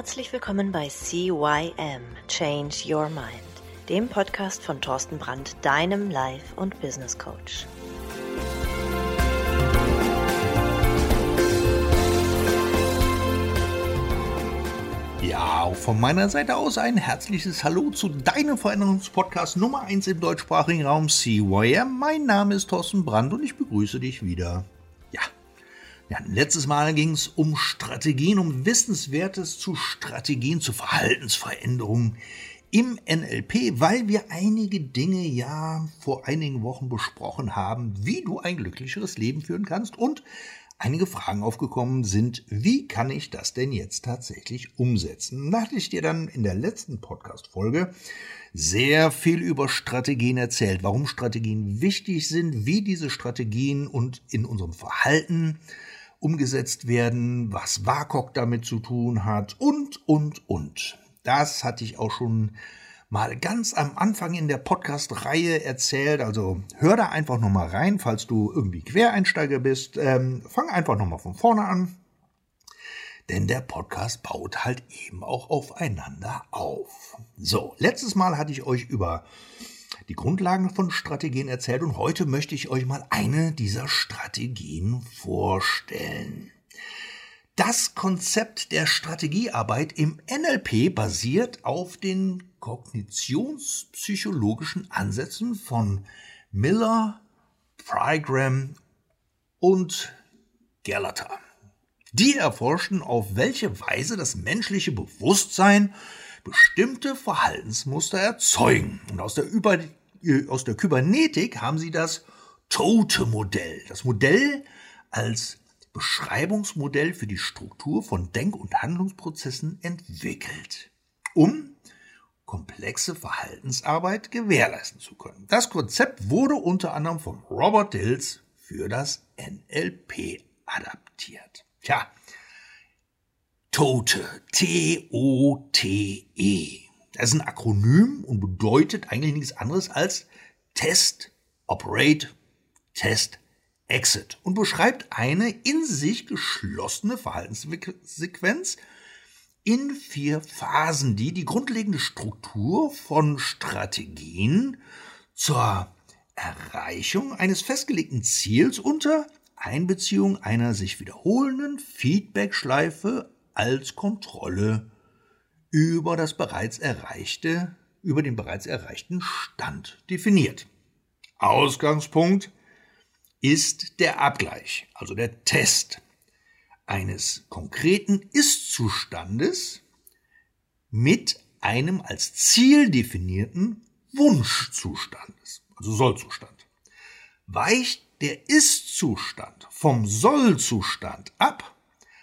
Herzlich willkommen bei CYM Change Your Mind, dem Podcast von Thorsten Brandt, deinem Life- und Business Coach. Ja, auch von meiner Seite aus ein herzliches Hallo zu deinem Veränderungspodcast Nummer 1 im deutschsprachigen Raum CYM. Mein Name ist Thorsten Brandt und ich begrüße dich wieder. Ja, letztes Mal ging es um Strategien, um Wissenswertes zu Strategien, zu Verhaltensveränderungen im NLP, weil wir einige Dinge ja vor einigen Wochen besprochen haben, wie du ein glücklicheres Leben führen kannst und einige Fragen aufgekommen sind, wie kann ich das denn jetzt tatsächlich umsetzen? Da hatte ich dir dann in der letzten Podcast-Folge sehr viel über Strategien erzählt, warum Strategien wichtig sind, wie diese Strategien und in unserem Verhalten umgesetzt werden, was WAKOK damit zu tun hat und, und, und. Das hatte ich auch schon mal ganz am Anfang in der Podcast-Reihe erzählt. Also hör da einfach nochmal rein, falls du irgendwie Quereinsteiger bist. Ähm, fang einfach nochmal von vorne an. Denn der Podcast baut halt eben auch aufeinander auf. So, letztes Mal hatte ich euch über die Grundlagen von Strategien erzählt und heute möchte ich euch mal eine dieser Strategien vorstellen. Das Konzept der Strategiearbeit im NLP basiert auf den kognitionspsychologischen Ansätzen von Miller, Prygram und Gallagher. Die erforschen, auf welche Weise das menschliche Bewusstsein bestimmte Verhaltensmuster erzeugen. Und aus der Über äh, aus der Kybernetik haben sie das Tote-Modell. Das Modell als Beschreibungsmodell für die Struktur von Denk- und Handlungsprozessen entwickelt, um komplexe Verhaltensarbeit gewährleisten zu können. Das Konzept wurde unter anderem von Robert Dills für das NLP adaptiert. Tja, Tote, T-O-T-E. Das ist ein Akronym und bedeutet eigentlich nichts anderes als Test, Operate, Test, Exit und beschreibt eine in sich geschlossene Verhaltenssequenz in vier Phasen, die die grundlegende Struktur von Strategien zur Erreichung eines festgelegten Ziels unter Einbeziehung einer sich wiederholenden Feedbackschleife als Kontrolle über das bereits erreichte, über den bereits erreichten Stand definiert. Ausgangspunkt ist der Abgleich, also der Test eines konkreten Ist-Zustandes mit einem als Ziel definierten Wunschzustandes, also Sollzustand. Weicht der Ist-Zustand vom Sollzustand ab,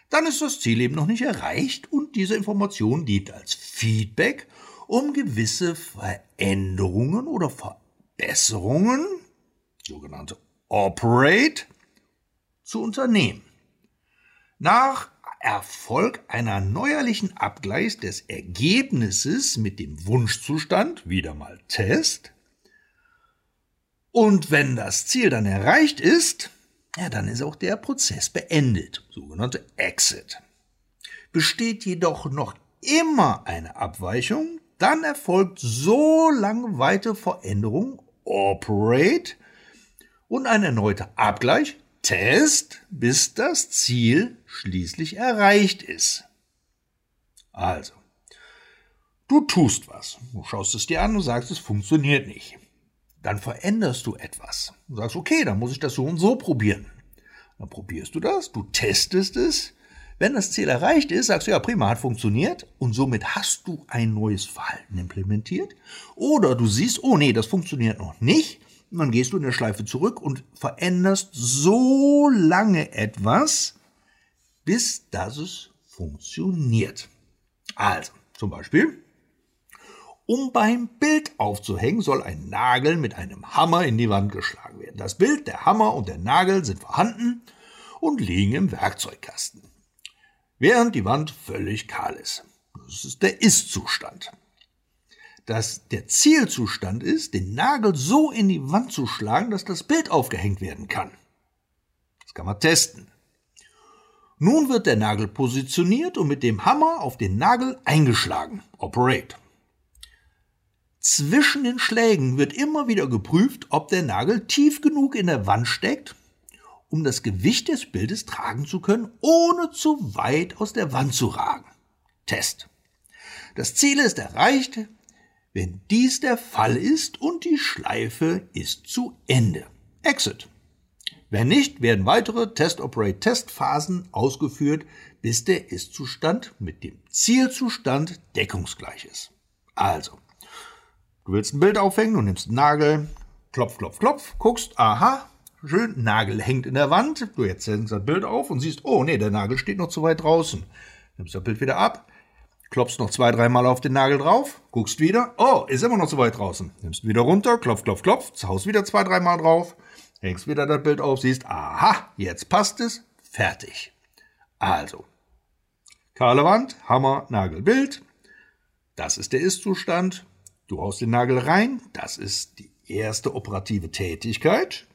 dann ist das Ziel eben noch nicht erreicht und diese Information dient als Feedback, um gewisse Veränderungen oder Verbesserungen, sogenannte Operate, zu unternehmen. Nach Erfolg einer neuerlichen Abgleich des Ergebnisses mit dem Wunschzustand, wieder mal Test, und wenn das Ziel dann erreicht ist, ja, dann ist auch der Prozess beendet, sogenannte Exit. Besteht jedoch noch immer eine Abweichung, dann erfolgt so lange weite Veränderung, Operate, und ein erneuter Abgleich, Test, bis das Ziel schließlich erreicht ist. Also, du tust was, du schaust es dir an und sagst, es funktioniert nicht dann veränderst du etwas. Du sagst, okay, dann muss ich das so und so probieren. Dann probierst du das, du testest es. Wenn das Ziel erreicht ist, sagst du, ja, prima, hat funktioniert und somit hast du ein neues Verhalten implementiert. Oder du siehst, oh nee, das funktioniert noch nicht. Und dann gehst du in der Schleife zurück und veränderst so lange etwas, bis das es funktioniert. Also, zum Beispiel, um beim Bild aufzuhängen, soll ein Nagel mit einem Hammer in die Wand geschlagen werden. Das Bild, der Hammer und der Nagel sind vorhanden und liegen im Werkzeugkasten. Während die Wand völlig kahl ist. Das ist der Ist-Zustand. Dass der Zielzustand ist, den Nagel so in die Wand zu schlagen, dass das Bild aufgehängt werden kann. Das kann man testen. Nun wird der Nagel positioniert und mit dem Hammer auf den Nagel eingeschlagen. Operate. Zwischen den Schlägen wird immer wieder geprüft, ob der Nagel tief genug in der Wand steckt, um das Gewicht des Bildes tragen zu können, ohne zu weit aus der Wand zu ragen. Test. Das Ziel ist erreicht, wenn dies der Fall ist und die Schleife ist zu Ende. Exit. Wenn nicht, werden weitere Test-Operate-Testphasen ausgeführt, bis der Ist-Zustand mit dem Zielzustand deckungsgleich ist. Also, du willst ein Bild aufhängen, du nimmst einen Nagel, klopf, klopf, klopf, guckst, aha, schön, Nagel hängt in der Wand, du jetzt hängst das Bild auf und siehst, oh nee, der Nagel steht noch zu weit draußen. Nimmst das Bild wieder ab, klopfst noch zwei, dreimal auf den Nagel drauf, guckst wieder, oh, ist immer noch zu weit draußen. Nimmst wieder runter, klopf, klopf, klopf, haust wieder zwei, dreimal drauf, hängst wieder das Bild auf, siehst, aha, jetzt passt es, fertig. Also, kahle Wand, Hammer, Nagel, Bild. Das ist der Ist-Zustand. Du haust den Nagel rein, das ist die erste operative Tätigkeit.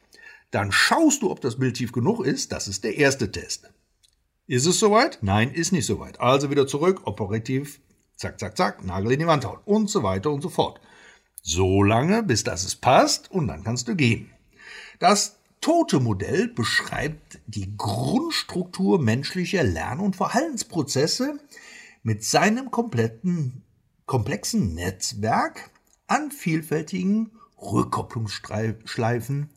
Dann schaust du, ob das Bild tief genug ist, das ist der erste Test. Ist es soweit? Nein, ist nicht soweit. Also wieder zurück, operativ, zack, zack, zack, Nagel in die Wand hauen und so weiter und so fort. So lange, bis das es passt und dann kannst du gehen. Das Tote-Modell beschreibt die Grundstruktur menschlicher Lern- und Verhaltensprozesse mit seinem kompletten, komplexen Netzwerk an vielfältigen Rückkopplungsschleifen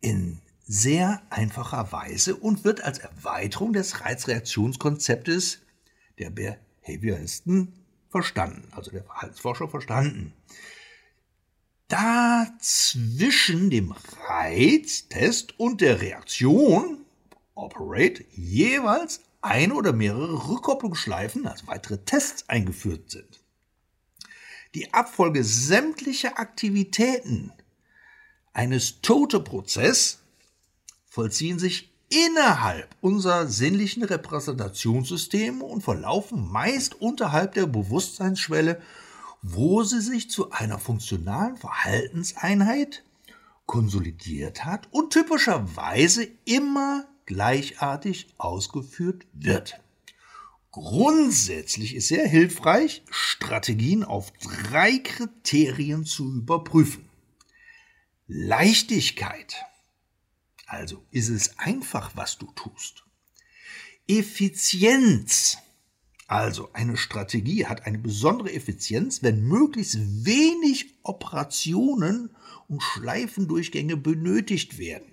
in sehr einfacher Weise und wird als Erweiterung des Reizreaktionskonzeptes der Behavioristen verstanden, also der Verhaltensforscher verstanden. Da zwischen dem Reiztest und der Reaktion, Operate, jeweils eine oder mehrere Rückkopplungsschleifen als weitere Tests eingeführt sind. Die Abfolge sämtlicher Aktivitäten eines Tote-Prozess vollziehen sich innerhalb unserer sinnlichen Repräsentationssysteme und verlaufen meist unterhalb der Bewusstseinsschwelle wo sie sich zu einer funktionalen Verhaltenseinheit konsolidiert hat und typischerweise immer gleichartig ausgeführt wird. Grundsätzlich ist sehr hilfreich, Strategien auf drei Kriterien zu überprüfen. Leichtigkeit. Also ist es einfach, was du tust. Effizienz. Also eine Strategie hat eine besondere Effizienz, wenn möglichst wenig Operationen und Schleifendurchgänge benötigt werden.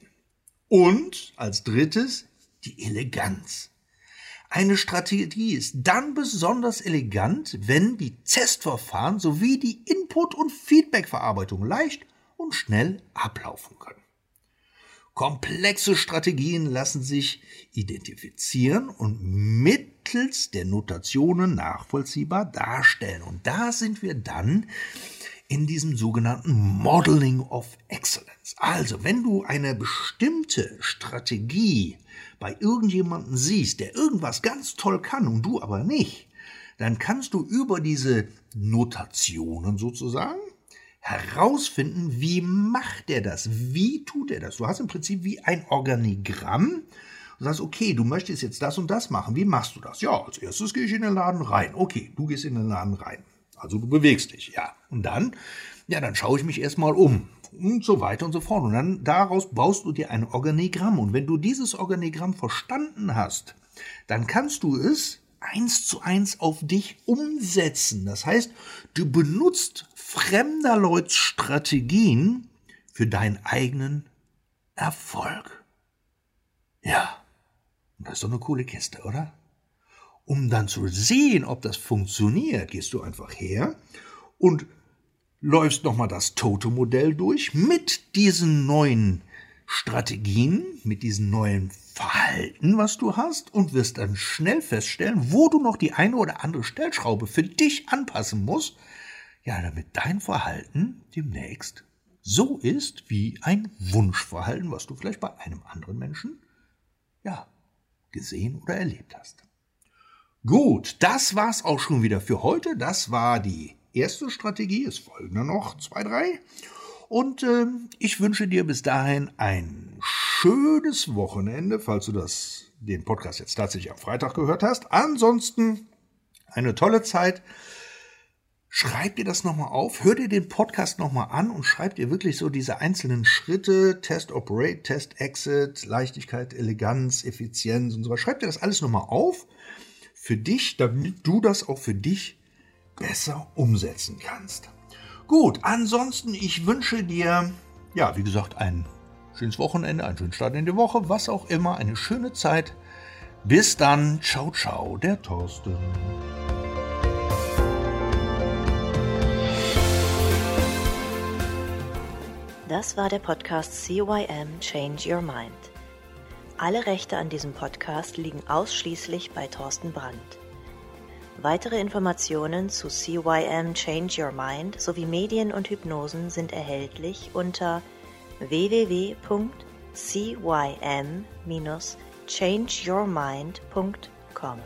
Und als drittes die Eleganz. Eine Strategie ist dann besonders elegant, wenn die Testverfahren sowie die Input- und Feedbackverarbeitung leicht und schnell ablaufen können. Komplexe Strategien lassen sich identifizieren und mittels der Notationen nachvollziehbar darstellen. Und da sind wir dann in diesem sogenannten Modeling of Excellence. Also, wenn du eine bestimmte Strategie bei irgendjemandem siehst, der irgendwas ganz toll kann und du aber nicht, dann kannst du über diese Notationen sozusagen herausfinden, wie macht er das? Wie tut er das? Du hast im Prinzip wie ein Organigramm. Du sagst, okay, du möchtest jetzt das und das machen. Wie machst du das? Ja, als erstes gehe ich in den Laden rein. Okay, du gehst in den Laden rein. Also du bewegst dich, ja. Und dann, ja, dann schaue ich mich erstmal um und so weiter und so fort. Und dann daraus baust du dir ein Organigramm. Und wenn du dieses Organigramm verstanden hast, dann kannst du es eins zu eins auf dich umsetzen. Das heißt, du benutzt fremder Leute Strategien für deinen eigenen Erfolg. Ja, das ist doch eine coole Kiste, oder? Um dann zu sehen, ob das funktioniert, gehst du einfach her und läufst nochmal das Toto-Modell durch mit diesen neuen Strategien, mit diesem neuen Verhalten, was du hast, und wirst dann schnell feststellen, wo du noch die eine oder andere Stellschraube für dich anpassen musst, ja, damit dein Verhalten demnächst so ist wie ein Wunschverhalten, was du vielleicht bei einem anderen Menschen, ja, gesehen oder erlebt hast. Gut, das war's auch schon wieder für heute. Das war die erste Strategie. Es folgen noch zwei, drei. Und äh, ich wünsche dir bis dahin ein schönes Wochenende, falls du das den Podcast jetzt tatsächlich am Freitag gehört hast. Ansonsten eine tolle Zeit. Schreib dir das nochmal auf, hör dir den Podcast nochmal an und schreib dir wirklich so diese einzelnen Schritte, Test Operate, Test Exit, Leichtigkeit, Eleganz, Effizienz und so weiter. Schreib dir das alles nochmal auf für dich, damit du das auch für dich besser umsetzen kannst. Gut, ansonsten, ich wünsche dir, ja, wie gesagt, ein schönes Wochenende, einen schönen Start in die Woche, was auch immer, eine schöne Zeit. Bis dann, ciao, ciao, der Thorsten. Das war der Podcast CYM Change Your Mind. Alle Rechte an diesem Podcast liegen ausschließlich bei Thorsten Brandt. Weitere Informationen zu CYM Change Your Mind sowie Medien und Hypnosen sind erhältlich unter www.cym-changeyourmind.com.